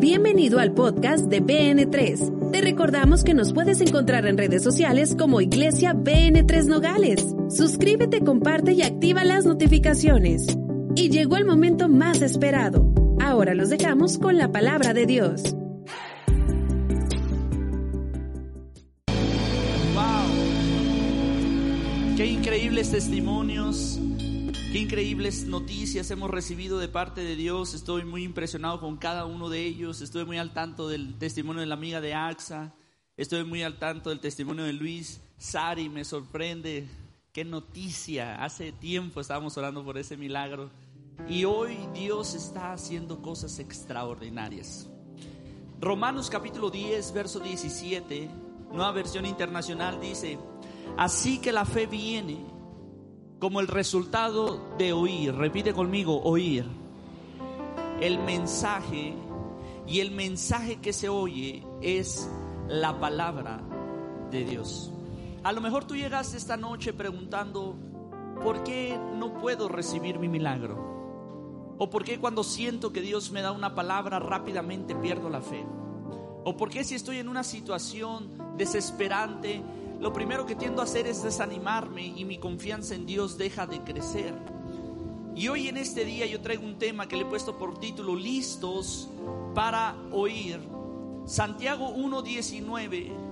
Bienvenido al podcast de BN3. Te recordamos que nos puedes encontrar en redes sociales como Iglesia BN3 Nogales. Suscríbete, comparte y activa las notificaciones. Y llegó el momento más esperado. Ahora los dejamos con la palabra de Dios. Wow. Qué increíbles testimonios Qué increíbles noticias hemos recibido de parte de Dios. Estoy muy impresionado con cada uno de ellos. Estoy muy al tanto del testimonio de la amiga de AXA. Estoy muy al tanto del testimonio de Luis. Sari, me sorprende. Qué noticia. Hace tiempo estábamos orando por ese milagro. Y hoy Dios está haciendo cosas extraordinarias. Romanos capítulo 10, verso 17, nueva versión internacional dice, así que la fe viene como el resultado de oír, repite conmigo, oír el mensaje y el mensaje que se oye es la palabra de Dios. A lo mejor tú llegaste esta noche preguntando, ¿por qué no puedo recibir mi milagro? ¿O por qué cuando siento que Dios me da una palabra rápidamente pierdo la fe? ¿O por qué si estoy en una situación desesperante lo primero que tiendo a hacer es desanimarme y mi confianza en Dios deja de crecer. Y hoy en este día yo traigo un tema que le he puesto por título Listos para oír. Santiago 1.19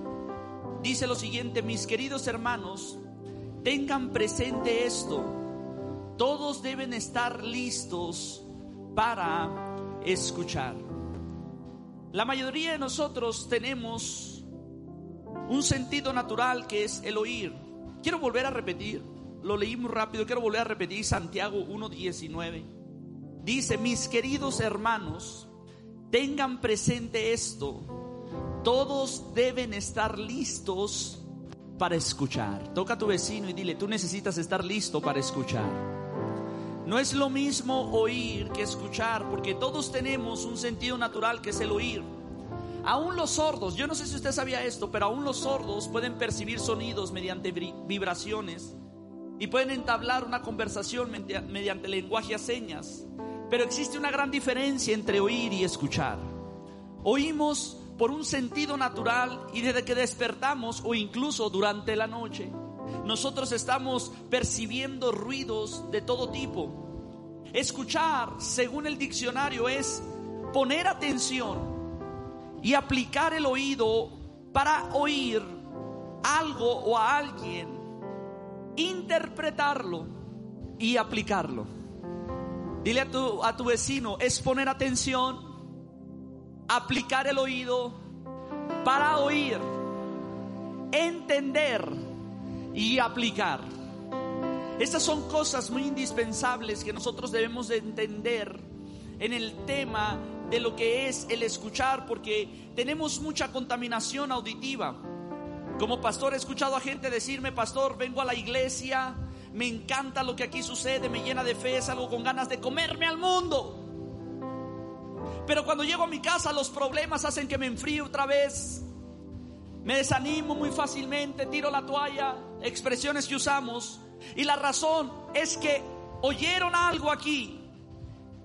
dice lo siguiente, mis queridos hermanos, tengan presente esto, todos deben estar listos para escuchar. La mayoría de nosotros tenemos un sentido natural que es el oír. Quiero volver a repetir, lo leí muy rápido, quiero volver a repetir Santiago 1.19. Dice, mis queridos hermanos, tengan presente esto, todos deben estar listos para escuchar. Toca a tu vecino y dile, tú necesitas estar listo para escuchar. No es lo mismo oír que escuchar, porque todos tenemos un sentido natural que es el oír. Aún los sordos, yo no sé si usted sabía esto, pero aún los sordos pueden percibir sonidos mediante vibraciones y pueden entablar una conversación mediante lenguaje a señas. Pero existe una gran diferencia entre oír y escuchar. Oímos por un sentido natural y desde que despertamos o incluso durante la noche. Nosotros estamos percibiendo ruidos de todo tipo. Escuchar, según el diccionario, es poner atención y aplicar el oído para oír algo o a alguien, interpretarlo y aplicarlo. Dile a tu, a tu vecino, es poner atención, aplicar el oído para oír, entender y aplicar. Estas son cosas muy indispensables que nosotros debemos de entender en el tema de lo que es el escuchar, porque tenemos mucha contaminación auditiva. Como pastor he escuchado a gente decirme, pastor, vengo a la iglesia, me encanta lo que aquí sucede, me llena de fe, salgo con ganas de comerme al mundo. Pero cuando llego a mi casa los problemas hacen que me enfríe otra vez. Me desanimo muy fácilmente, tiro la toalla, expresiones que usamos. Y la razón es que oyeron algo aquí,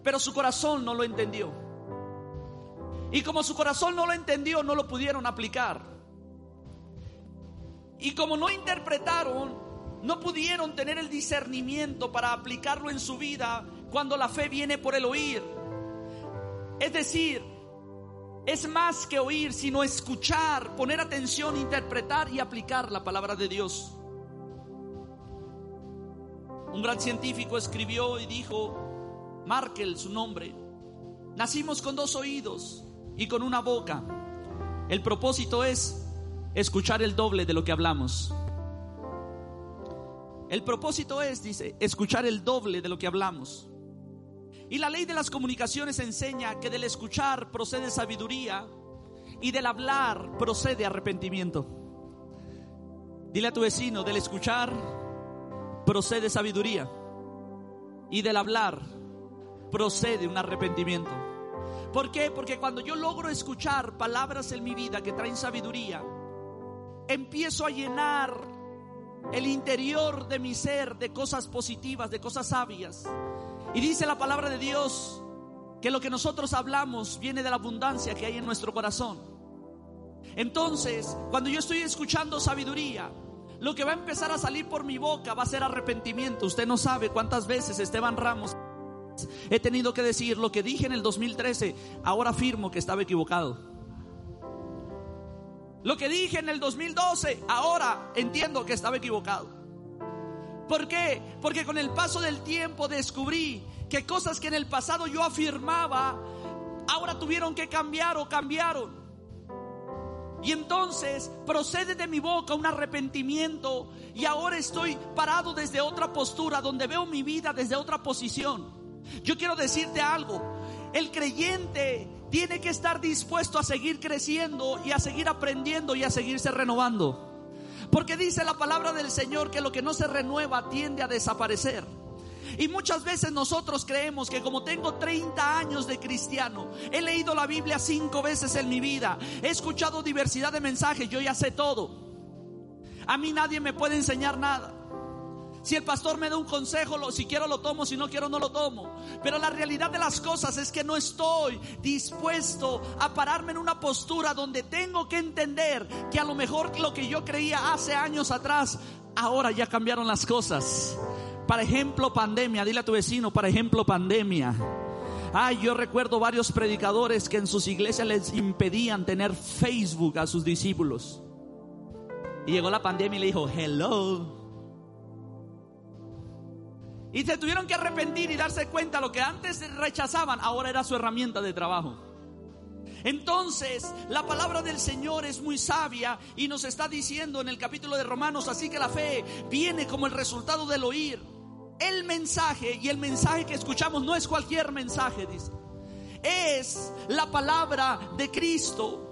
pero su corazón no lo entendió. Y como su corazón no lo entendió, no lo pudieron aplicar. Y como no interpretaron, no pudieron tener el discernimiento para aplicarlo en su vida cuando la fe viene por el oír. Es decir, es más que oír, sino escuchar, poner atención, interpretar y aplicar la palabra de Dios. Un gran científico escribió y dijo, Markel su nombre, nacimos con dos oídos y con una boca. El propósito es escuchar el doble de lo que hablamos. El propósito es, dice, escuchar el doble de lo que hablamos. Y la ley de las comunicaciones enseña que del escuchar procede sabiduría y del hablar procede arrepentimiento. Dile a tu vecino, del escuchar procede sabiduría y del hablar procede un arrepentimiento. ¿Por qué? Porque cuando yo logro escuchar palabras en mi vida que traen sabiduría, empiezo a llenar el interior de mi ser de cosas positivas, de cosas sabias. Y dice la palabra de Dios que lo que nosotros hablamos viene de la abundancia que hay en nuestro corazón. Entonces, cuando yo estoy escuchando sabiduría, lo que va a empezar a salir por mi boca va a ser arrepentimiento. Usted no sabe cuántas veces Esteban Ramos he tenido que decir lo que dije en el 2013, ahora afirmo que estaba equivocado. Lo que dije en el 2012, ahora entiendo que estaba equivocado. ¿Por qué? Porque con el paso del tiempo descubrí que cosas que en el pasado yo afirmaba, ahora tuvieron que cambiar o cambiaron. Y entonces procede de mi boca un arrepentimiento y ahora estoy parado desde otra postura, donde veo mi vida desde otra posición. Yo quiero decirte algo, el creyente tiene que estar dispuesto a seguir creciendo y a seguir aprendiendo y a seguirse renovando. Porque dice la palabra del Señor que lo que no se renueva tiende a desaparecer. Y muchas veces nosotros creemos que como tengo 30 años de cristiano, he leído la Biblia cinco veces en mi vida, he escuchado diversidad de mensajes, yo ya sé todo. A mí nadie me puede enseñar nada. Si el pastor me da un consejo, si quiero lo tomo, si no quiero no lo tomo. Pero la realidad de las cosas es que no estoy dispuesto a pararme en una postura donde tengo que entender que a lo mejor lo que yo creía hace años atrás, ahora ya cambiaron las cosas. Para ejemplo, pandemia, dile a tu vecino, para ejemplo, pandemia. Ay, yo recuerdo varios predicadores que en sus iglesias les impedían tener Facebook a sus discípulos. Y llegó la pandemia y le dijo, hello. Y se tuvieron que arrepentir y darse cuenta lo que antes rechazaban, ahora era su herramienta de trabajo. Entonces, la palabra del Señor es muy sabia y nos está diciendo en el capítulo de Romanos, así que la fe viene como el resultado del oír. El mensaje y el mensaje que escuchamos no es cualquier mensaje, dice. Es la palabra de Cristo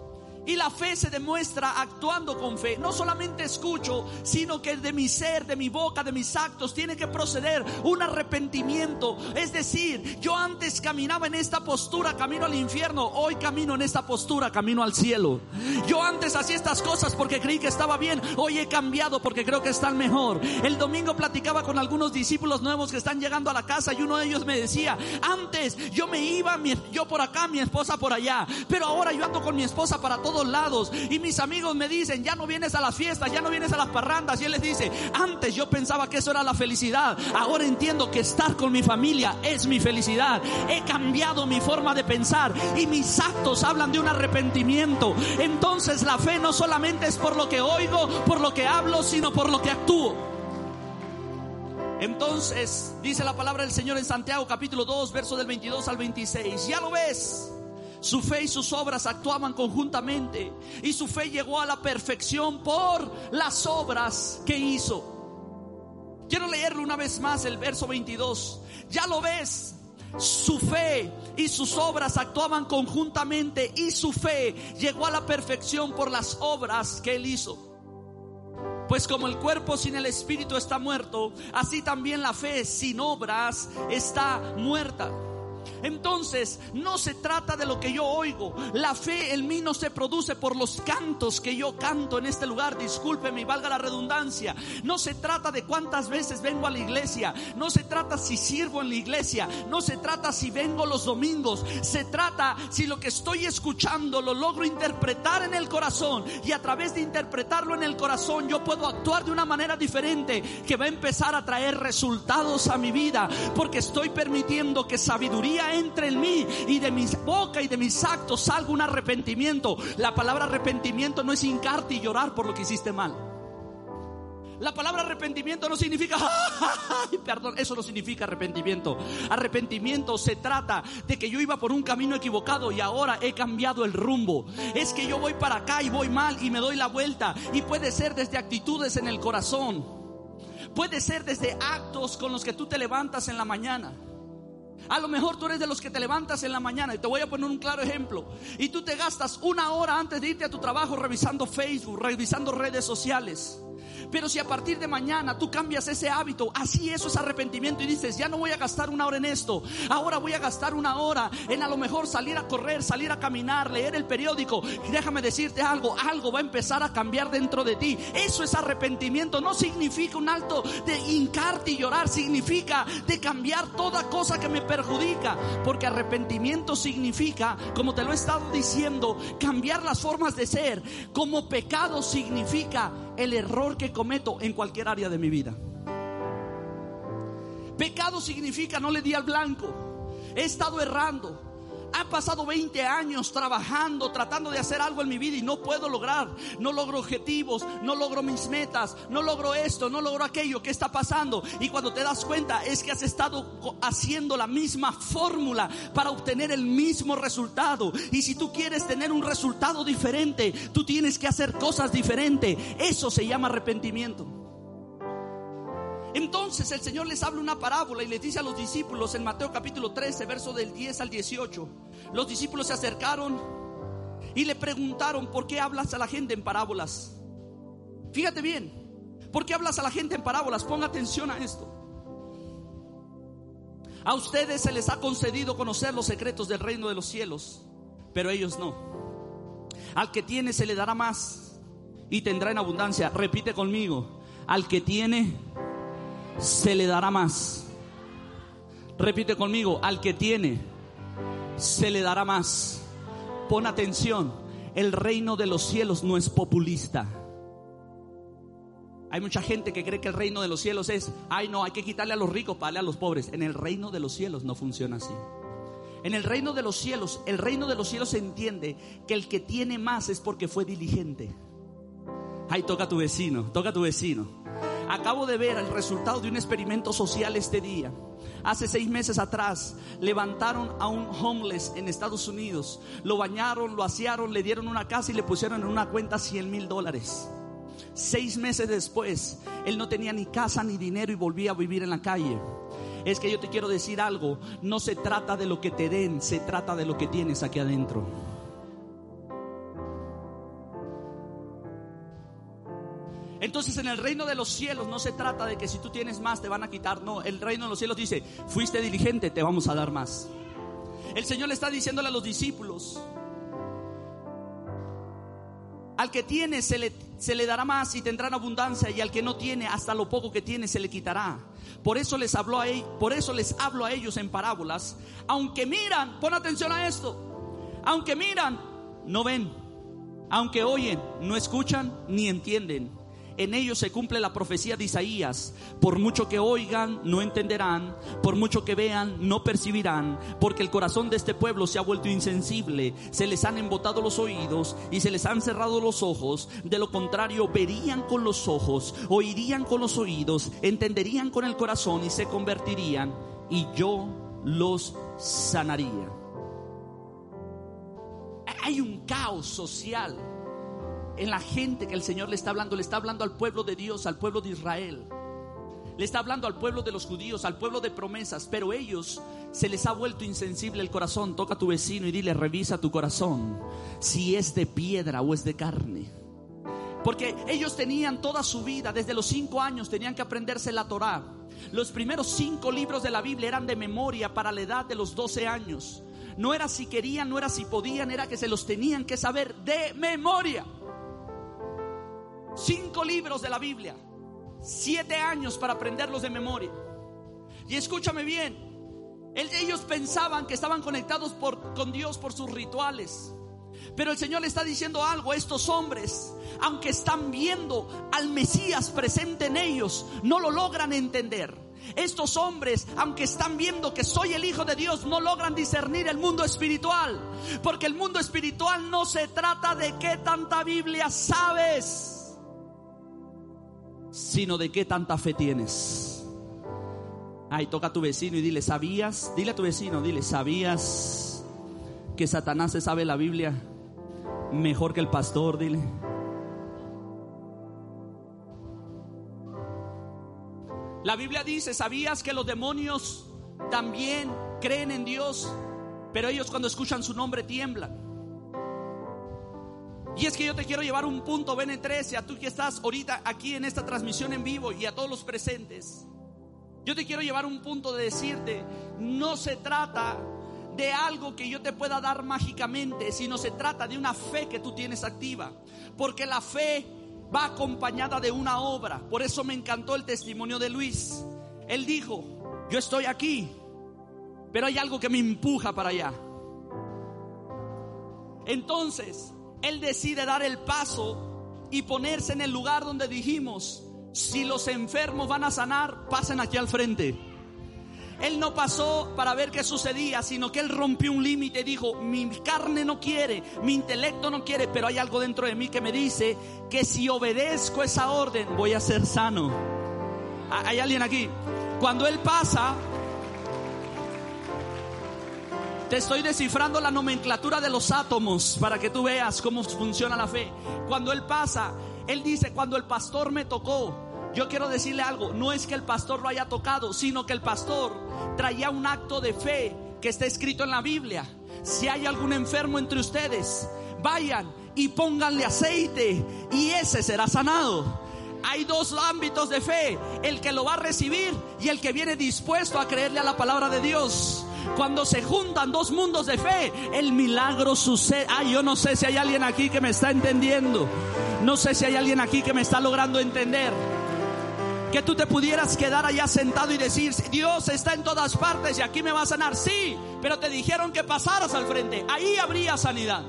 y la fe se demuestra actuando con fe. No solamente escucho, sino que de mi ser, de mi boca, de mis actos, tiene que proceder un arrepentimiento. Es decir, yo antes caminaba en esta postura, camino al infierno. Hoy camino en esta postura, camino al cielo. Yo antes hacía estas cosas porque creí que estaba bien. Hoy he cambiado porque creo que están mejor. El domingo platicaba con algunos discípulos nuevos que están llegando a la casa y uno de ellos me decía, antes yo me iba, yo por acá, mi esposa por allá. Pero ahora yo ando con mi esposa para todo lados. Y mis amigos me dicen, ya no vienes a las fiestas, ya no vienes a las parrandas. Y él les dice, antes yo pensaba que eso era la felicidad. Ahora entiendo que estar con mi familia es mi felicidad. He cambiado mi forma de pensar y mis actos hablan de un arrepentimiento. Entonces la fe no solamente es por lo que oigo, por lo que hablo, sino por lo que actúo. Entonces, dice la palabra del Señor en Santiago capítulo 2, verso del 22 al 26. Ya lo ves. Su fe y sus obras actuaban conjuntamente y su fe llegó a la perfección por las obras que hizo. Quiero leerlo una vez más el verso 22. Ya lo ves, su fe y sus obras actuaban conjuntamente y su fe llegó a la perfección por las obras que él hizo. Pues como el cuerpo sin el espíritu está muerto, así también la fe sin obras está muerta. Entonces, no se trata de lo que yo oigo. La fe en mí no se produce por los cantos que yo canto en este lugar. Discúlpeme y valga la redundancia. No se trata de cuántas veces vengo a la iglesia. No se trata si sirvo en la iglesia. No se trata si vengo los domingos. Se trata si lo que estoy escuchando lo logro interpretar en el corazón. Y a través de interpretarlo en el corazón yo puedo actuar de una manera diferente que va a empezar a traer resultados a mi vida. Porque estoy permitiendo que sabiduría entre en mí y de mi boca y de mis actos salga un arrepentimiento. La palabra arrepentimiento no es hincarte y llorar por lo que hiciste mal. La palabra arrepentimiento no significa, perdón, eso no significa arrepentimiento. Arrepentimiento se trata de que yo iba por un camino equivocado y ahora he cambiado el rumbo. Es que yo voy para acá y voy mal y me doy la vuelta. Y puede ser desde actitudes en el corazón. Puede ser desde actos con los que tú te levantas en la mañana. A lo mejor tú eres de los que te levantas en la mañana y te voy a poner un claro ejemplo. Y tú te gastas una hora antes de irte a tu trabajo revisando Facebook, revisando redes sociales. Pero si a partir de mañana tú cambias ese hábito, así eso es arrepentimiento y dices, ya no voy a gastar una hora en esto, ahora voy a gastar una hora en a lo mejor salir a correr, salir a caminar, leer el periódico. Déjame decirte algo, algo va a empezar a cambiar dentro de ti. Eso es arrepentimiento, no significa un alto de hincarte y llorar, significa de cambiar toda cosa que me perjudica, porque arrepentimiento significa, como te lo he estado diciendo, cambiar las formas de ser, como pecado significa el error que cometo en cualquier área de mi vida. Pecado significa no le di al blanco. He estado errando. Han pasado 20 años trabajando, tratando de hacer algo en mi vida y no puedo lograr. No logro objetivos, no logro mis metas, no logro esto, no logro aquello. ¿Qué está pasando? Y cuando te das cuenta es que has estado haciendo la misma fórmula para obtener el mismo resultado. Y si tú quieres tener un resultado diferente, tú tienes que hacer cosas diferentes. Eso se llama arrepentimiento. Entonces el Señor les habla una parábola y les dice a los discípulos en Mateo capítulo 13, verso del 10 al 18. Los discípulos se acercaron y le preguntaron, ¿por qué hablas a la gente en parábolas? Fíjate bien, ¿por qué hablas a la gente en parábolas? Ponga atención a esto. A ustedes se les ha concedido conocer los secretos del reino de los cielos, pero ellos no. Al que tiene se le dará más y tendrá en abundancia. Repite conmigo, al que tiene se le dará más. Repite conmigo, al que tiene, se le dará más. Pon atención, el reino de los cielos no es populista. Hay mucha gente que cree que el reino de los cielos es, ay no, hay que quitarle a los ricos para darle a los pobres. En el reino de los cielos no funciona así. En el reino de los cielos, el reino de los cielos se entiende que el que tiene más es porque fue diligente. Ay, toca a tu vecino, toca a tu vecino. Acabo de ver el resultado de un experimento social este día. Hace seis meses atrás levantaron a un homeless en Estados Unidos, lo bañaron, lo asearon, le dieron una casa y le pusieron en una cuenta 100 mil dólares. Seis meses después, él no tenía ni casa ni dinero y volvía a vivir en la calle. Es que yo te quiero decir algo, no se trata de lo que te den, se trata de lo que tienes aquí adentro. Entonces en el reino de los cielos no se trata de que si tú tienes más te van a quitar. No, el reino de los cielos dice, fuiste diligente, te vamos a dar más. El Señor le está diciéndole a los discípulos, al que tiene se le, dará más y tendrán abundancia y al que no tiene hasta lo poco que tiene se le quitará. Por eso les habló a por eso les hablo a ellos en parábolas, aunque miran, pon atención a esto. Aunque miran, no ven. Aunque oyen, no escuchan ni entienden. En ellos se cumple la profecía de Isaías. Por mucho que oigan, no entenderán. Por mucho que vean, no percibirán. Porque el corazón de este pueblo se ha vuelto insensible. Se les han embotado los oídos y se les han cerrado los ojos. De lo contrario, verían con los ojos, oirían con los oídos, entenderían con el corazón y se convertirían. Y yo los sanaría. Hay un caos social en la gente que el Señor le está hablando. Le está hablando al pueblo de Dios, al pueblo de Israel. Le está hablando al pueblo de los judíos, al pueblo de promesas, pero ellos se les ha vuelto insensible el corazón. Toca a tu vecino y dile, revisa tu corazón, si es de piedra o es de carne. Porque ellos tenían toda su vida, desde los cinco años tenían que aprenderse la Torah. Los primeros cinco libros de la Biblia eran de memoria para la edad de los doce años. No era si querían, no era si podían, era que se los tenían que saber de memoria. Cinco libros de la Biblia. Siete años para aprenderlos de memoria. Y escúchame bien. Ellos pensaban que estaban conectados con Dios por sus rituales. Pero el Señor le está diciendo algo a estos hombres, aunque están viendo al Mesías presente en ellos, no lo logran entender. Estos hombres, aunque están viendo que soy el Hijo de Dios, no logran discernir el mundo espiritual. Porque el mundo espiritual no se trata de qué tanta Biblia sabes sino de qué tanta fe tienes. Ay, toca a tu vecino y dile, ¿sabías? Dile a tu vecino, dile, ¿sabías que Satanás se sabe la Biblia mejor que el pastor? Dile. La Biblia dice, ¿sabías que los demonios también creen en Dios? Pero ellos cuando escuchan su nombre tiemblan. Y es que yo te quiero llevar un punto, BN13, a tú que estás ahorita aquí en esta transmisión en vivo y a todos los presentes. Yo te quiero llevar un punto de decirte, no se trata de algo que yo te pueda dar mágicamente, sino se trata de una fe que tú tienes activa. Porque la fe va acompañada de una obra. Por eso me encantó el testimonio de Luis. Él dijo, yo estoy aquí, pero hay algo que me empuja para allá. Entonces, él decide dar el paso y ponerse en el lugar donde dijimos, si los enfermos van a sanar, pasen aquí al frente. Él no pasó para ver qué sucedía, sino que él rompió un límite y dijo, mi carne no quiere, mi intelecto no quiere, pero hay algo dentro de mí que me dice que si obedezco esa orden voy a ser sano. ¿Hay alguien aquí? Cuando él pasa, te estoy descifrando la nomenclatura de los átomos para que tú veas cómo funciona la fe. Cuando Él pasa, Él dice, cuando el pastor me tocó, yo quiero decirle algo, no es que el pastor lo haya tocado, sino que el pastor traía un acto de fe que está escrito en la Biblia. Si hay algún enfermo entre ustedes, vayan y pónganle aceite y ese será sanado. Hay dos ámbitos de fe, el que lo va a recibir y el que viene dispuesto a creerle a la palabra de Dios. Cuando se juntan dos mundos de fe, el milagro sucede. Ay, yo no sé si hay alguien aquí que me está entendiendo. No sé si hay alguien aquí que me está logrando entender. Que tú te pudieras quedar allá sentado y decir, Dios está en todas partes y aquí me va a sanar. Sí, pero te dijeron que pasaras al frente. Ahí habría sanidad.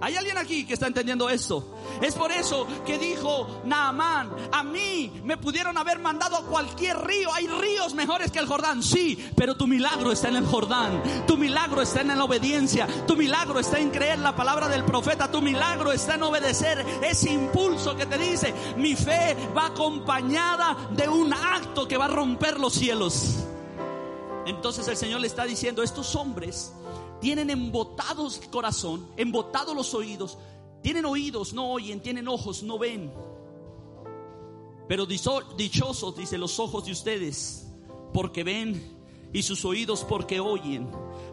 ¿Hay alguien aquí que está entendiendo esto? Es por eso que dijo Naamán, a mí me pudieron haber mandado a cualquier río. Hay ríos mejores que el Jordán, sí, pero tu milagro está en el Jordán. Tu milagro está en la obediencia. Tu milagro está en creer la palabra del profeta. Tu milagro está en obedecer ese impulso que te dice, mi fe va acompañada de un acto que va a romper los cielos. Entonces el Señor le está diciendo, estos hombres tienen embotados el corazón, embotados los oídos. Tienen oídos, no oyen, tienen ojos, no ven. Pero dichosos, dice, los ojos de ustedes, porque ven, y sus oídos porque oyen.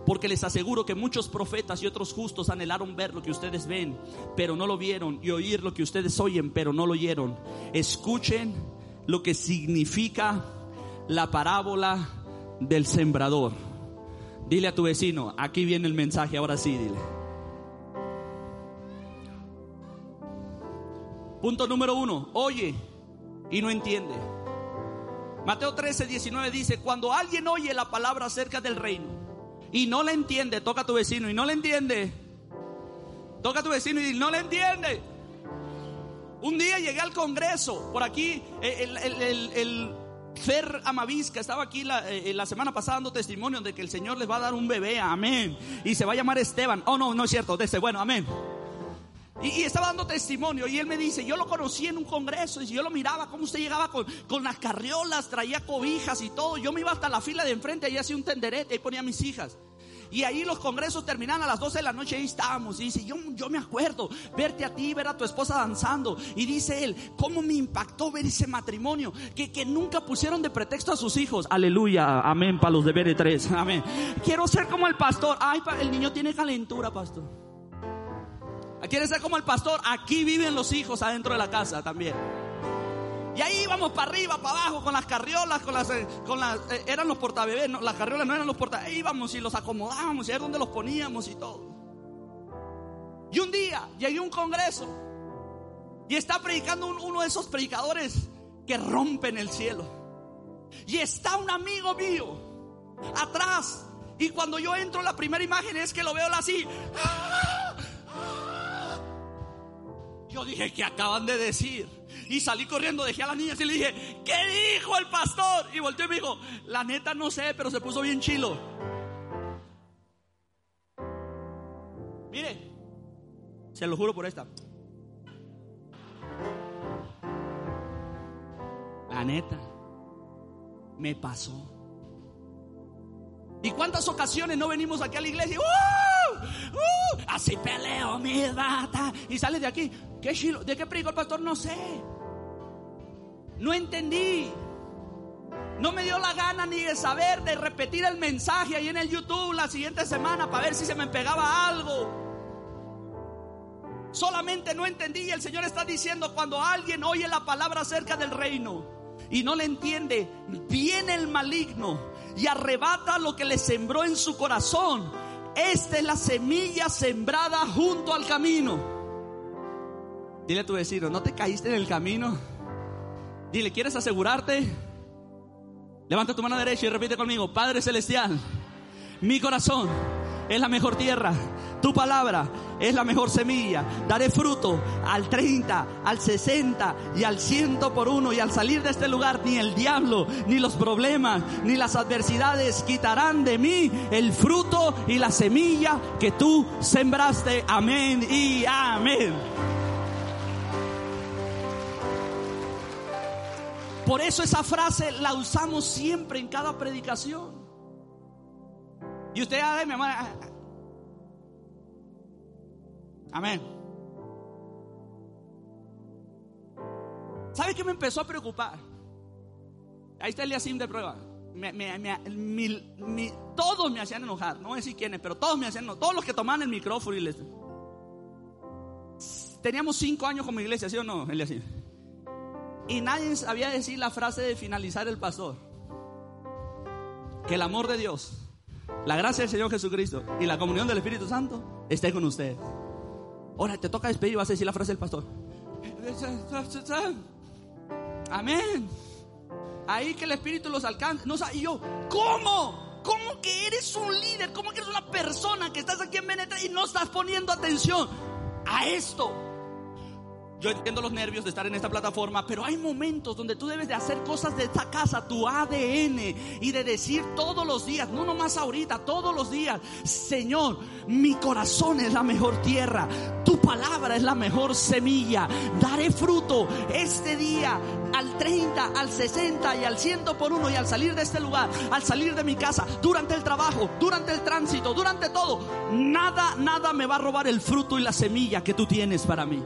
Porque les aseguro que muchos profetas y otros justos anhelaron ver lo que ustedes ven, pero no lo vieron, y oír lo que ustedes oyen, pero no lo oyeron. Escuchen lo que significa la parábola del sembrador. Dile a tu vecino, aquí viene el mensaje, ahora sí, dile. Punto número uno, oye y no entiende. Mateo 13, 19 dice, cuando alguien oye la palabra acerca del reino y no la entiende, toca a tu vecino y no la entiende, toca a tu vecino y no la entiende. Un día llegué al Congreso, por aquí el, el Fer Amavisca estaba aquí eh, la, semana pasada dando testimonio de que el Señor les va a dar un bebé, amén. Y se va a llamar Esteban. Oh, no, no es cierto, desde bueno, amén. Y, estaba dando testimonio y él me dice, yo lo conocí en un congreso y yo lo miraba cómo usted llegaba con, las carriolas, traía cobijas y todo. Yo me iba hasta la fila de enfrente y hacía un tenderete y ponía a mis hijas. Y ahí los congresos terminaban a las 12 de la noche, ahí estábamos. Y dice, yo, me acuerdo verte a ti, ver a tu esposa danzando. Y dice él, ¿cómo me impactó ver ese matrimonio? Que, que nunca pusieron de pretexto a sus hijos. Aleluya, amén, para los de BR3, amén. Quiero ser como el pastor. Ay, el niño tiene calentura, pastor. ¿Quiere ser como el pastor? Aquí viven los hijos adentro de la casa también. Y ahí íbamos para arriba, para abajo, con las carriolas, con las, eh, con las, eh, eran los portabebés, las carriolas no eran los portabebés, íbamos y los acomodábamos y era donde los poníamos y todo. Y un día llegué a un congreso y está predicando uno de esos predicadores que rompen el cielo. Y está un amigo mío atrás. Y cuando yo entro, la primera imagen es que lo veo así. Yo dije, que acaban de decir? Y salí corriendo, dejé a las niñas y le dije, ¿qué dijo el pastor? Y volteó y me dijo, la neta no sé, pero se puso bien chilo. Mire, se lo juro por esta. La neta, me pasó. ¿Y cuántas ocasiones no venimos aquí a la iglesia? ¡Uh! ¡Uh! Así peleo mi data. Y sale de aquí. ¿De qué predico el pastor? No sé. No entendí. No me dio la gana ni de saber, de repetir el mensaje ahí en el YouTube la siguiente semana para ver si se me pegaba algo. Solamente no entendí y el Señor está diciendo cuando alguien oye la palabra acerca del reino y no le entiende, viene el maligno y arrebata lo que le sembró en su corazón. Esta es la semilla sembrada junto al camino. Dile a tu vecino, ¿no te caíste en el camino? Dile, ¿quieres asegurarte? Levanta tu mano derecha y repite conmigo, Padre Celestial, mi corazón es la mejor tierra. Tu palabra es la mejor semilla. Daré fruto al 30, al 60 y al 100 por uno. Y al salir de este lugar, ni el diablo, ni los problemas, ni las adversidades quitarán de mí el fruto y la semilla que tú sembraste. Amén y amén. Por eso esa frase la usamos siempre en cada predicación. Y usted, a mi amor. Amén. ¿Sabe qué me empezó a preocupar? Ahí está el de prueba. todos me hacían enojar, no voy a decir quiénes, pero todos me hacían enojar. Todos los que tomaban el micrófono y les. Teníamos cinco años como iglesia, ¿sí o no, Eliasim? Y nadie sabía decir la frase de finalizar el pastor. Que el amor de Dios la gracia del Señor Jesucristo y la comunión del Espíritu Santo esté con usted. Ahora te toca despedir y vas a decir la frase del pastor. Amén. Ahí que el Espíritu los alcance. No, y yo, ¿cómo? ¿Cómo que eres un líder? ¿Cómo que eres una persona que estás aquí en Benetra y no estás poniendo atención a esto? Yo entiendo los nervios de estar en esta plataforma, pero hay momentos donde tú debes de hacer cosas de esta casa, tu ADN, y de decir todos los días, no nomás ahorita, todos los días, Señor, mi corazón es la mejor tierra, tu palabra es la mejor semilla, daré fruto este día al 30, al 60 y al 100 por uno y al salir de este lugar, al salir de mi casa, durante el trabajo, durante el tránsito, durante todo, nada, nada me va a robar el fruto y la semilla que tú tienes para mí.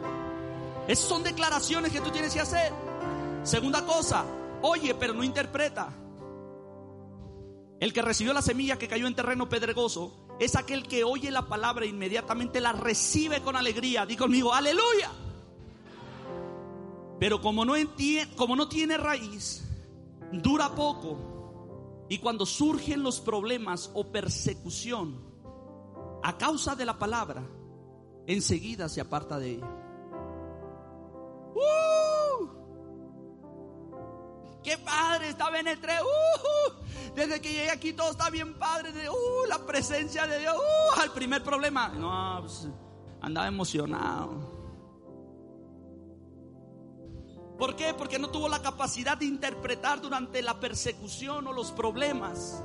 Esas son declaraciones que tú tienes que hacer. Segunda cosa, oye, pero no interpreta. El que recibió la semilla que cayó en terreno pedregoso es aquel que oye la palabra e inmediatamente la recibe con alegría. Di conmigo, aleluya. Pero como no, entiende, como no tiene raíz, dura poco. Y cuando surgen los problemas o persecución a causa de la palabra, enseguida se aparta de ella. ¡Uh! ¡Qué padre! Está Benetre. ¡Uh! Desde que llegué aquí todo está bien padre. ¡Uh! La presencia de Dios. ¡Uh! Al primer problema. No, pues, andaba emocionado. ¿Por qué? Porque no tuvo la capacidad de interpretar durante la persecución o los problemas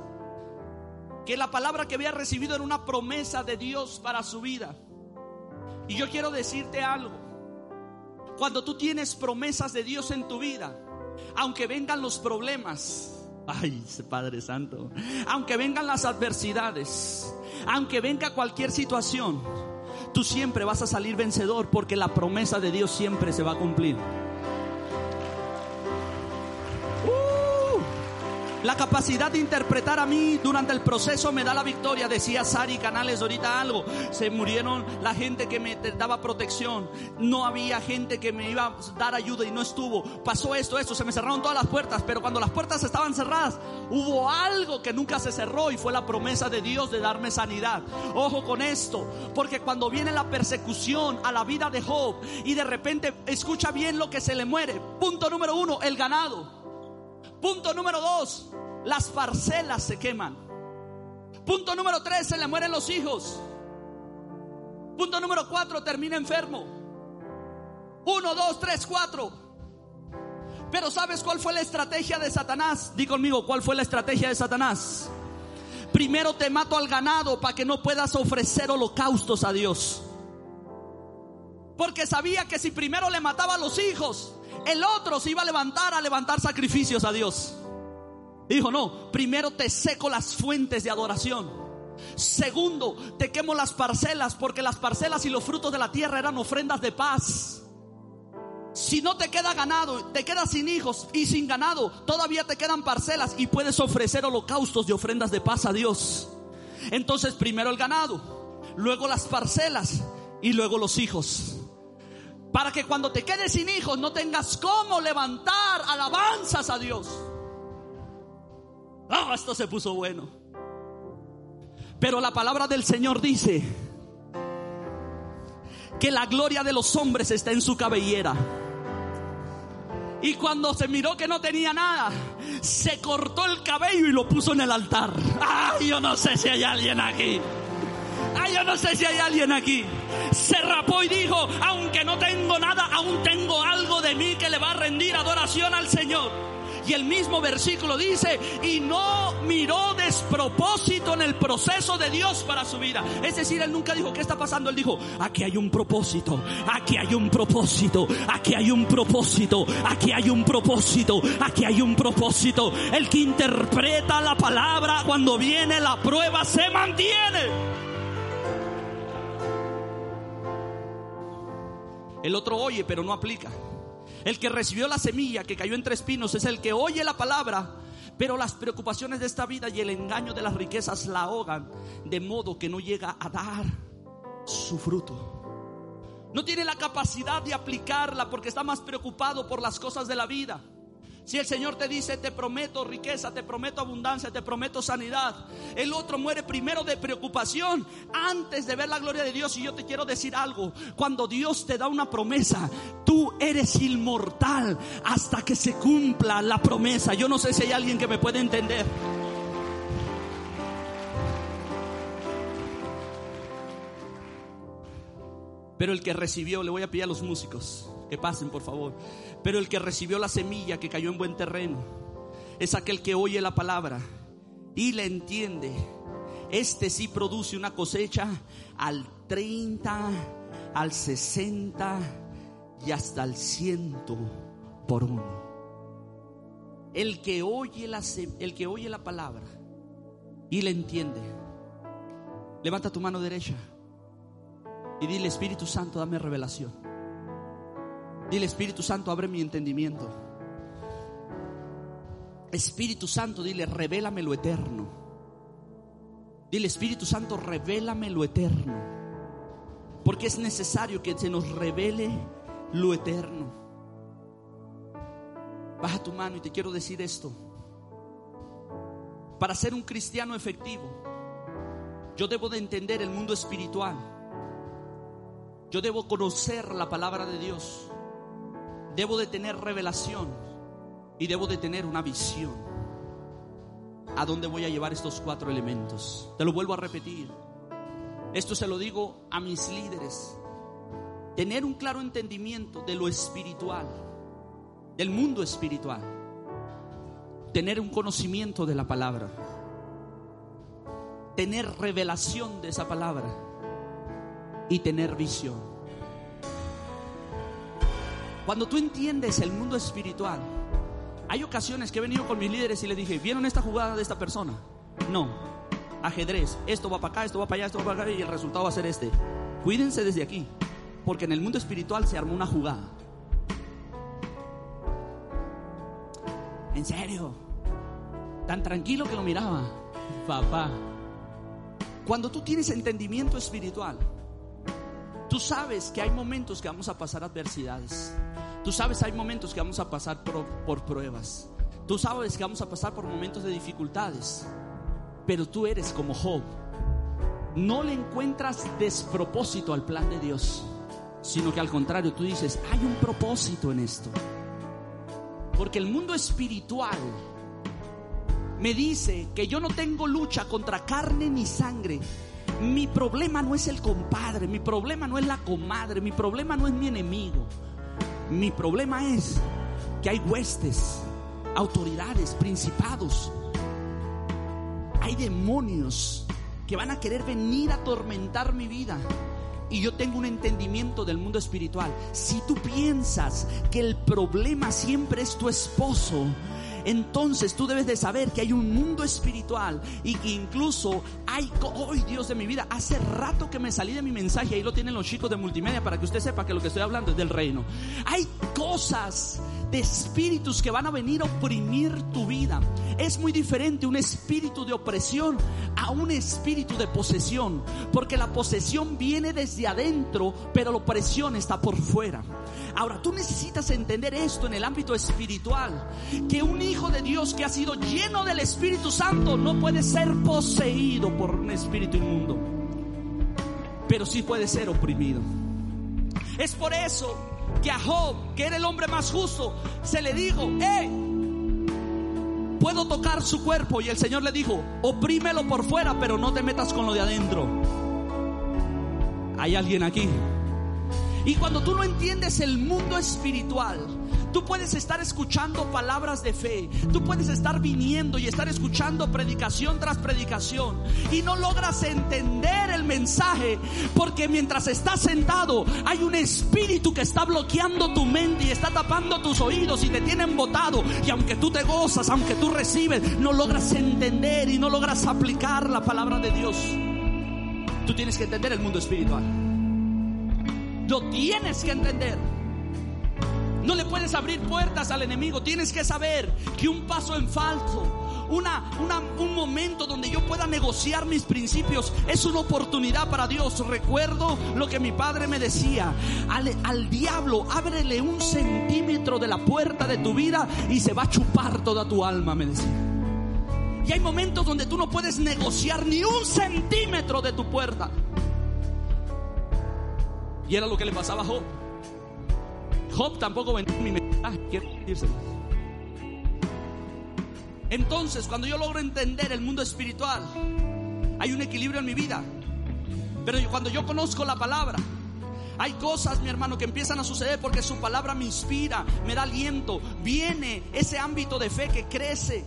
que la palabra que había recibido era una promesa de Dios para su vida. Y yo quiero decirte algo. Cuando tú tienes promesas de Dios en tu vida, aunque vengan los problemas, ay, Padre Santo, aunque vengan las adversidades, aunque venga cualquier situación, tú siempre vas a salir vencedor porque la promesa de Dios siempre se va a cumplir. La capacidad de interpretar a mí durante el proceso me da la victoria. Decía Sari Canales ahorita algo. Se murieron la gente que me daba protección. No había gente que me iba a dar ayuda y no estuvo. Pasó esto, esto. Se me cerraron todas las puertas. Pero cuando las puertas estaban cerradas, hubo algo que nunca se cerró y fue la promesa de Dios de darme sanidad. Ojo con esto. Porque cuando viene la persecución a la vida de Job y de repente escucha bien lo que se le muere. Punto número uno, el ganado. Punto número dos, las parcelas se queman. Punto número tres, se le mueren los hijos. Punto número cuatro, termina enfermo. Uno, dos, tres, cuatro. Pero ¿sabes cuál fue la estrategia de Satanás? Di conmigo, ¿cuál fue la estrategia de Satanás? Primero te mato al ganado para que no puedas ofrecer holocaustos a Dios. Porque sabía que si primero le mataba a los hijos, el otro se iba a levantar a levantar sacrificios a Dios. Dijo, no, primero te seco las fuentes de adoración. Segundo, te quemo las parcelas porque las parcelas y los frutos de la tierra eran ofrendas de paz. Si no te queda ganado, te quedas sin hijos y sin ganado, todavía te quedan parcelas y puedes ofrecer holocaustos y ofrendas de paz a Dios. Entonces primero el ganado, luego las parcelas y luego los hijos. Para que cuando te quedes sin hijos no tengas cómo levantar alabanzas a Dios. Ah, esto se puso bueno. Pero la palabra del Señor dice que la gloria de los hombres está en su cabellera. Y cuando se miró que no tenía nada, se cortó el cabello y lo puso en el altar. Ay, yo no sé si hay alguien aquí. Ay, yo no sé si hay alguien aquí. Se rapó y dijo, aunque no tengo nada, aún tengo algo de mí que le va a rendir adoración al Señor. Y el mismo versículo dice, y no miró despropósito en el proceso de Dios para su vida. Es decir, él nunca dijo, ¿qué está pasando? Él dijo, aquí hay un propósito, aquí hay un propósito, aquí hay un propósito, aquí hay un propósito, aquí hay un propósito. El que interpreta la palabra cuando viene la prueba se mantiene. El otro oye, pero no aplica. El que recibió la semilla que cayó entre espinos es el que oye la palabra, pero las preocupaciones de esta vida y el engaño de las riquezas la ahogan, de modo que no llega a dar su fruto. No tiene la capacidad de aplicarla porque está más preocupado por las cosas de la vida. Si el Señor te dice, te prometo riqueza, te prometo abundancia, te prometo sanidad, el otro muere primero de preocupación antes de ver la gloria de Dios. Y yo te quiero decir algo, cuando Dios te da una promesa, tú eres inmortal hasta que se cumpla la promesa. Yo no sé si hay alguien que me puede entender. Pero el que recibió, le voy a pedir a los músicos que pasen por favor. Pero el que recibió la semilla que cayó en buen terreno es aquel que oye la palabra y la entiende. Este sí produce una cosecha al 30, al 60 y hasta al ciento por uno. El que oye la, el que oye la palabra y la entiende. Levanta tu mano derecha y dile, Espíritu Santo, dame revelación. Dile, Espíritu Santo, abre mi entendimiento. Espíritu Santo, dile, revélame lo eterno. Dile, Espíritu Santo, revélame lo eterno. Porque es necesario que se nos revele lo eterno. Baja tu mano y te quiero decir esto. Para ser un cristiano efectivo, yo debo de entender el mundo espiritual. Yo debo conocer la palabra de Dios debo de tener revelación y debo de tener una visión. ¿A dónde voy a llevar estos cuatro elementos? Te lo vuelvo a repetir. Esto se lo digo a mis líderes. Tener un claro entendimiento de lo espiritual, del mundo espiritual. Tener un conocimiento de la palabra. Tener revelación de esa palabra. Y tener visión. Cuando tú entiendes el mundo espiritual, hay ocasiones que he venido con mis líderes y les dije, ¿vieron esta jugada de esta persona? No, ajedrez, esto va para acá, esto va para allá, esto va para acá y el resultado va a ser este. Cuídense desde aquí, porque en el mundo espiritual se armó una jugada. En serio, tan tranquilo que lo miraba, papá. Cuando tú tienes entendimiento espiritual, tú sabes que hay momentos que vamos a pasar adversidades. Tú sabes, hay momentos que vamos a pasar por, pruebas. Tú sabes que vamos a pasar por momentos de dificultades. Pero tú eres como Job. No le encuentras despropósito al plan de Dios, sino que al contrario, tú dices, hay un propósito en esto. Porque el mundo espiritual me dice que yo no tengo lucha contra carne ni sangre. Mi problema no es el compadre, mi problema no es la comadre, mi problema no es mi enemigo. Mi problema es que hay huestes, autoridades, principados. Hay demonios que van a querer venir a atormentar mi vida. Y yo tengo un entendimiento del mundo espiritual. Si tú piensas que el problema siempre es tu esposo, entonces tú debes de saber que hay un mundo espiritual y que incluso hay, hoy Dios de mi vida, hace rato que me salí de mi mensaje, ahí lo tienen los chicos de multimedia para que usted sepa que lo que estoy hablando es del reino. Hay cosas de espíritus que van a venir a oprimir tu vida. Es muy diferente un espíritu de opresión a un espíritu de posesión, porque la posesión viene desde adentro, pero la opresión está por fuera. Ahora, tú necesitas entender esto en el ámbito espiritual, que un hijo de Dios que ha sido lleno del Espíritu Santo no puede ser poseído por un espíritu inmundo, pero sí puede ser oprimido. Es por eso que a Job, que era el hombre más justo, se le dijo, hey, puedo tocar su cuerpo. Y el Señor le dijo, oprímelo por fuera, pero no te metas con lo de adentro. ¿Hay alguien aquí? Y cuando tú no entiendes el mundo espiritual, tú puedes estar escuchando palabras de fe, tú puedes estar viniendo y estar escuchando predicación tras predicación y no logras entender el mensaje porque mientras estás sentado hay un espíritu que está bloqueando tu mente y está tapando tus oídos y te tiene embotado y aunque tú te gozas, aunque tú recibes, no logras entender y no logras aplicar la palabra de Dios. Tú tienes que entender el mundo espiritual. Lo tienes que entender. No le puedes abrir puertas al enemigo. Tienes que saber que un paso en falso, una, un momento donde yo pueda negociar mis principios, es una oportunidad para Dios. Recuerdo lo que mi padre me decía. Al, al diablo, ábrele un centímetro de la puerta de tu vida y se va a chupar toda tu alma, me decía. Y hay momentos donde tú no puedes negociar ni un centímetro de tu puerta. Y era lo que le pasaba a Job. Job tampoco venía mi mensaje, Entonces, cuando yo logro entender el mundo espiritual, hay un equilibrio en mi vida. Pero cuando yo conozco la palabra, hay cosas, mi hermano, que empiezan a suceder porque su palabra me inspira, me da aliento. Viene ese ámbito de fe que crece,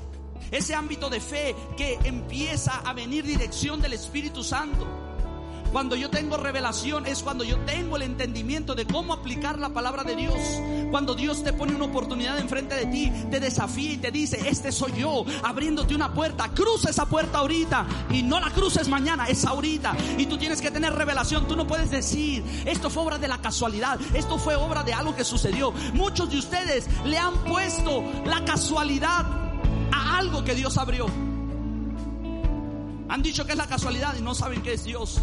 ese ámbito de fe que empieza a venir dirección del Espíritu Santo. Cuando yo tengo revelación es cuando yo tengo el entendimiento de cómo aplicar la palabra de Dios. Cuando Dios te pone una oportunidad enfrente de ti, te desafía y te dice, este soy yo, abriéndote una puerta. Cruza esa puerta ahorita y no la cruces mañana, es ahorita. Y tú tienes que tener revelación. Tú no puedes decir, esto fue obra de la casualidad, esto fue obra de algo que sucedió. Muchos de ustedes le han puesto la casualidad a algo que Dios abrió. Han dicho que es la casualidad y no saben que es Dios.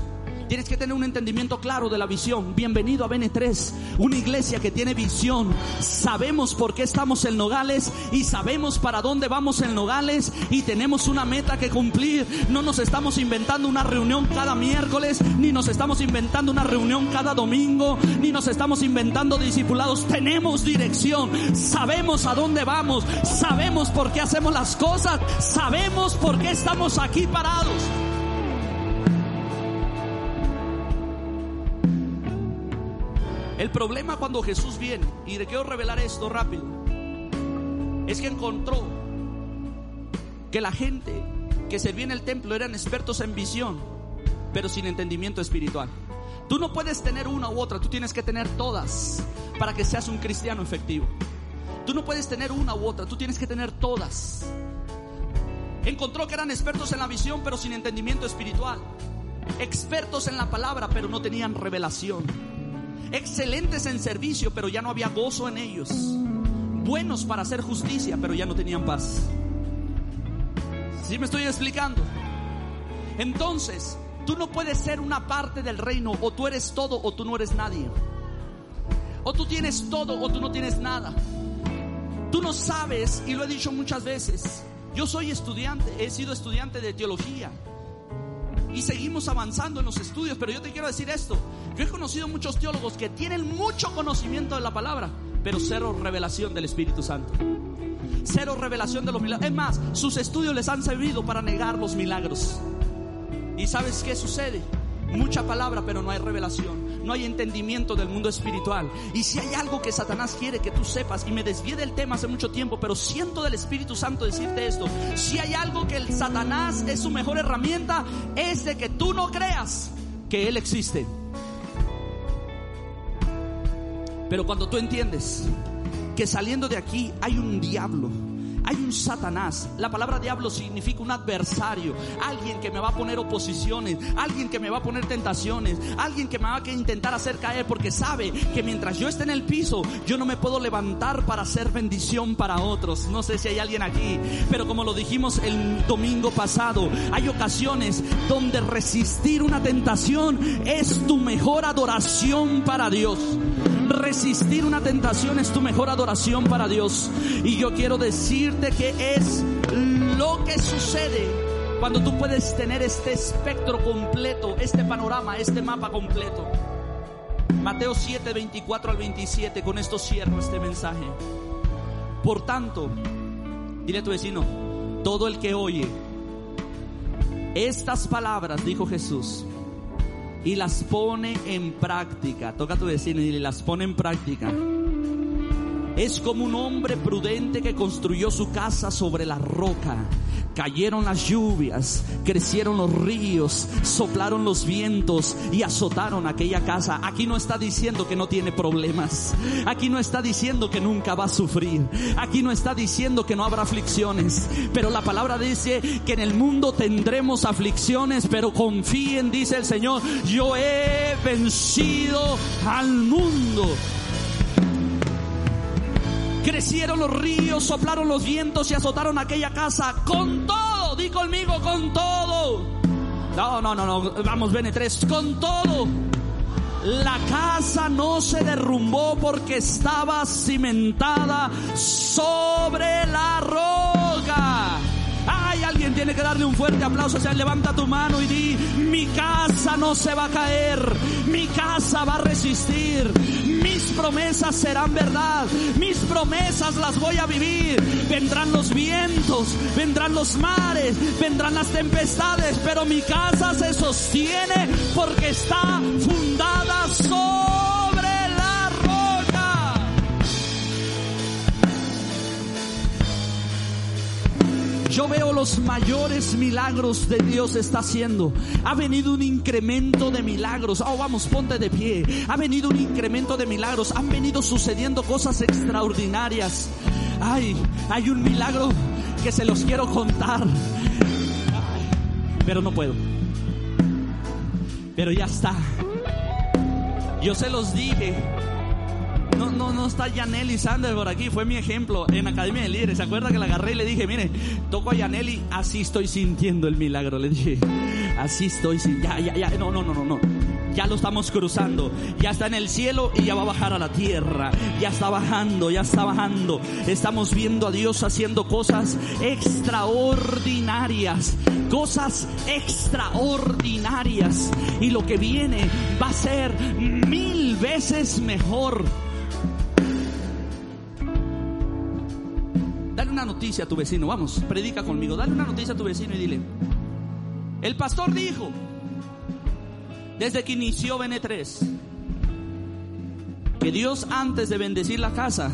Tienes que tener un entendimiento claro de la visión. Bienvenido a BN3, una iglesia que tiene visión. Sabemos por qué estamos en Nogales y sabemos para dónde vamos en Nogales y tenemos una meta que cumplir. No nos estamos inventando una reunión cada miércoles, ni nos estamos inventando una reunión cada domingo, ni nos estamos inventando discipulados. Tenemos dirección, sabemos a dónde vamos, sabemos por qué hacemos las cosas, sabemos por qué estamos aquí parados. El problema cuando Jesús viene, y le quiero revelar esto rápido, es que encontró que la gente que servía en el templo eran expertos en visión, pero sin entendimiento espiritual. Tú no puedes tener una u otra, tú tienes que tener todas para que seas un cristiano efectivo. Tú no puedes tener una u otra, tú tienes que tener todas. Encontró que eran expertos en la visión, pero sin entendimiento espiritual. Expertos en la palabra, pero no tenían revelación excelentes en servicio, pero ya no había gozo en ellos. Buenos para hacer justicia, pero ya no tenían paz. ¿Sí me estoy explicando? Entonces, tú no puedes ser una parte del reino, o tú eres todo o tú no eres nadie. O tú tienes todo o tú no tienes nada. Tú no sabes, y lo he dicho muchas veces, yo soy estudiante, he sido estudiante de teología y seguimos avanzando en los estudios, pero yo te quiero decir esto, yo he conocido muchos teólogos que tienen mucho conocimiento de la palabra, pero cero revelación del Espíritu Santo. Cero revelación de los milagros. Es más, sus estudios les han servido para negar los milagros. ¿Y sabes qué sucede? Mucha palabra, pero no hay revelación. No hay entendimiento del mundo espiritual. Y si hay algo que Satanás quiere que tú sepas, y me desvié del tema hace mucho tiempo, pero siento del Espíritu Santo decirte esto. Si hay algo que el Satanás es su mejor herramienta, es de que tú no creas que Él existe. Pero cuando tú entiendes que saliendo de aquí hay un diablo, Hay un Satanás. La palabra diablo significa un adversario, alguien que me va a poner oposiciones, alguien que me va a poner tentaciones, alguien que me va a intentar hacer caer porque sabe que mientras yo esté en el piso, yo no me puedo levantar para hacer bendición para otros. No sé si hay alguien aquí, pero como lo dijimos el domingo pasado, hay ocasiones donde resistir una tentación es tu mejor adoración para Dios. Resistir una tentación es tu mejor adoración para Dios. Y yo quiero decirte que es lo que sucede cuando tú puedes tener este espectro completo, este panorama, este mapa completo. Mateo 7, 24 al 27, con esto cierro este mensaje. Por tanto, dile a tu vecino, todo el que oye estas palabras, dijo Jesús, y las pone en práctica. Toca tu vecino y las pone en práctica. Es como un hombre prudente que construyó su casa sobre la roca. Cayeron las lluvias, crecieron los ríos, soplaron los vientos y azotaron aquella casa. Aquí no está diciendo que no tiene problemas. Aquí no está diciendo que nunca va a sufrir. Aquí no está diciendo que no habrá aflicciones. Pero la palabra dice que en el mundo tendremos aflicciones, pero confíen, dice el Señor, yo he vencido al mundo. Crecieron los ríos, soplaron los vientos y azotaron aquella casa con todo. Di conmigo, con todo. No, no, no, no. Vamos, ven tres. Con todo. La casa no se derrumbó porque estaba cimentada sobre la roca. Ay, alguien tiene que darle un fuerte aplauso. O levanta tu mano y di, mi casa no se va a caer. Mi casa va a resistir. Promesas serán verdad. Mis promesas las voy a vivir. Vendrán los vientos, vendrán los mares, vendrán las tempestades, pero mi casa se sostiene porque está fundada sobre Yo veo los mayores milagros de Dios está haciendo. Ha venido un incremento de milagros. Oh, vamos, ponte de pie. Ha venido un incremento de milagros. Han venido sucediendo cosas extraordinarias. Ay, hay un milagro que se los quiero contar. Pero no puedo. Pero ya está. Yo se los dije. No, no, no está Yaneli Sander por aquí, fue mi ejemplo en Academia de Líderes. ¿Se acuerda que la agarré y le dije, mire, toco a Yaneli, así estoy sintiendo el milagro? Le dije, así estoy sintiendo. Ya, ya, ya, no, no, no, no, no. Ya lo estamos cruzando. Ya está en el cielo y ya va a bajar a la tierra. Ya está bajando, ya está bajando. Estamos viendo a Dios haciendo cosas extraordinarias. Cosas extraordinarias. Y lo que viene va a ser mil veces mejor. Una noticia a tu vecino. Vamos, predica conmigo. Dale una noticia a tu vecino y dile. El pastor dijo desde que inició BN3, que Dios antes de bendecir la casa,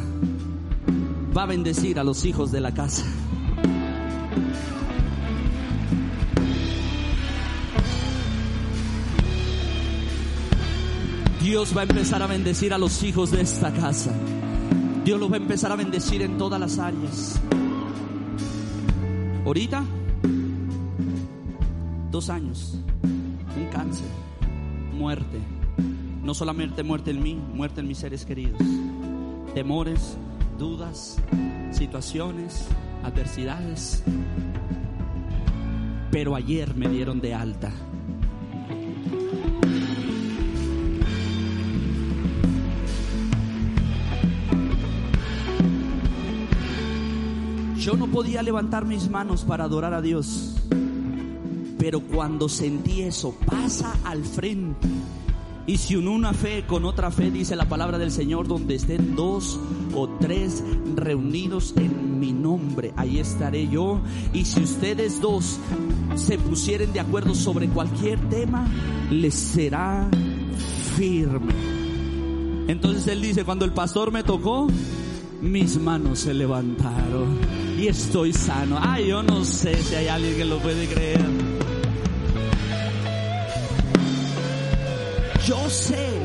va a bendecir a los hijos de la casa. Dios va a empezar a bendecir a los hijos de esta casa. Dios los va a empezar a bendecir en todas las áreas. Ahorita, dos años, un cáncer muerte. No solamente muerte en mí, muerte en mis seres queridos. Temores, dudas, situaciones, adversidades. Pero ayer me dieron de alta. Yo no podía levantar mis manos para adorar a Dios. Pero cuando sentí eso, pasa al frente. Y si uno una fe con otra fe, dice la palabra del Señor, donde estén dos o tres reunidos en mi nombre, ahí estaré yo. Y si ustedes dos se pusieren de acuerdo sobre cualquier tema, les será firme. Entonces él dice, cuando el pastor me tocó, mis manos se levantaron y estoy sano. Ay, yo no sé si hay alguien que lo puede creer. Yo sé,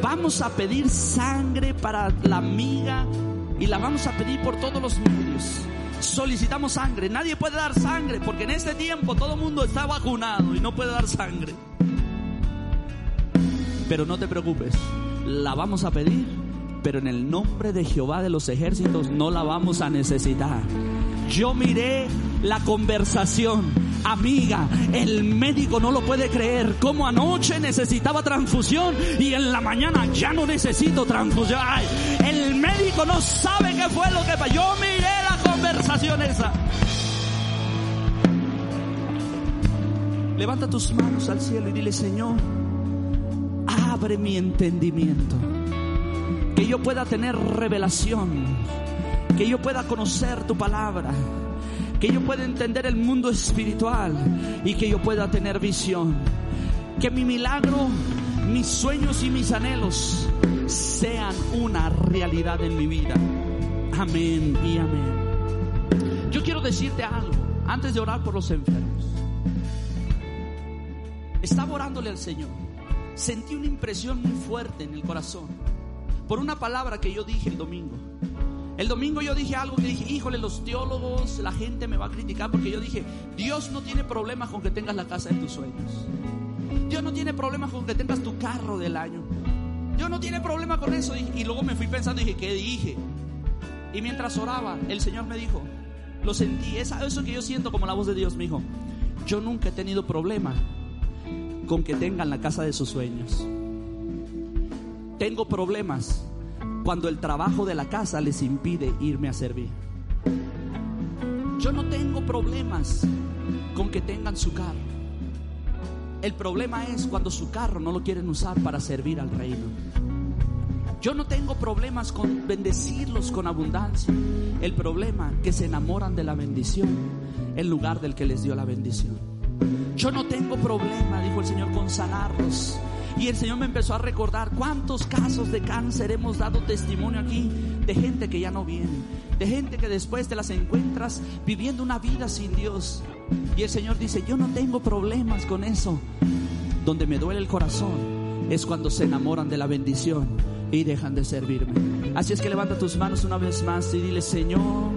vamos a pedir sangre para la amiga y la vamos a pedir por todos los medios. solicitamos sangre. Nadie puede dar sangre porque en este tiempo todo el mundo está vacunado y no puede dar sangre. Pero no te preocupes, la vamos a pedir, pero en el nombre de Jehová de los ejércitos no la vamos a necesitar. Yo miré la conversación. Amiga, el médico no lo puede creer. Como anoche necesitaba transfusión y en la mañana ya no necesito transfusión. el médico no sabe qué fue lo que pasó. Yo miré la conversación esa. Levanta tus manos al cielo y dile, Señor, abre mi entendimiento. Que yo pueda tener revelación. Que yo pueda conocer tu palabra. Que yo pueda entender el mundo espiritual. Y que yo pueda tener visión. Que mi milagro, mis sueños y mis anhelos sean una realidad en mi vida. Amén y amén. Yo quiero decirte algo antes de orar por los enfermos. Estaba orándole al Señor. Sentí una impresión muy fuerte en el corazón por una palabra que yo dije el domingo. El domingo yo dije algo que dije, híjole, los teólogos, la gente me va a criticar porque yo dije, Dios no tiene problemas con que tengas la casa de tus sueños. Dios no tiene problemas con que tengas tu carro del año. Dios no tiene problema con eso. Y, luego me fui pensando y dije, ¿qué dije? Y mientras oraba, el Señor me dijo, lo sentí, eso que yo siento como la voz de Dios me dijo, yo nunca he tenido problema con que tengan la casa de sus sueños. Tengo problemas cuando el trabajo de la casa les impide irme a servir. Yo no tengo problemas con que tengan su carro. El problema es cuando su carro no lo quieren usar para servir al reino. Yo no tengo problemas con bendecirlos con abundancia. El problema que se enamoran de la bendición en lugar del que les dio la bendición. Yo no tengo problema, dijo el Señor, con sanarlos y el Señor me empezó a recordar cuántos casos de cáncer hemos dado testimonio aquí de gente que ya no viene, de gente que después te las encuentras viviendo una vida sin Dios. Y el Señor dice, yo no tengo problemas con eso. Donde me duele el corazón es cuando se enamoran de la bendición y dejan de servirme. Así es que levanta tus manos una vez más y dile, Señor,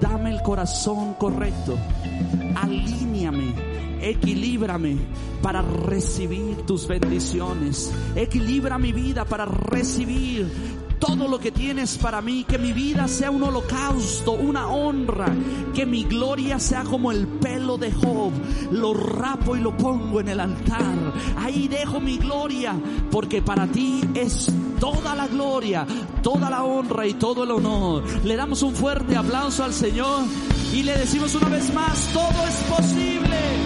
dame el corazón correcto, alíñame equilíbrame para recibir tus bendiciones. Equilibra mi vida para recibir todo lo que tienes para mí, que mi vida sea un holocausto, una honra, que mi gloria sea como el pelo de Job, lo rapo y lo pongo en el altar, ahí dejo mi gloria, porque para ti es toda la gloria, toda la honra y todo el honor. Le damos un fuerte aplauso al Señor y le decimos una vez más, todo es posible.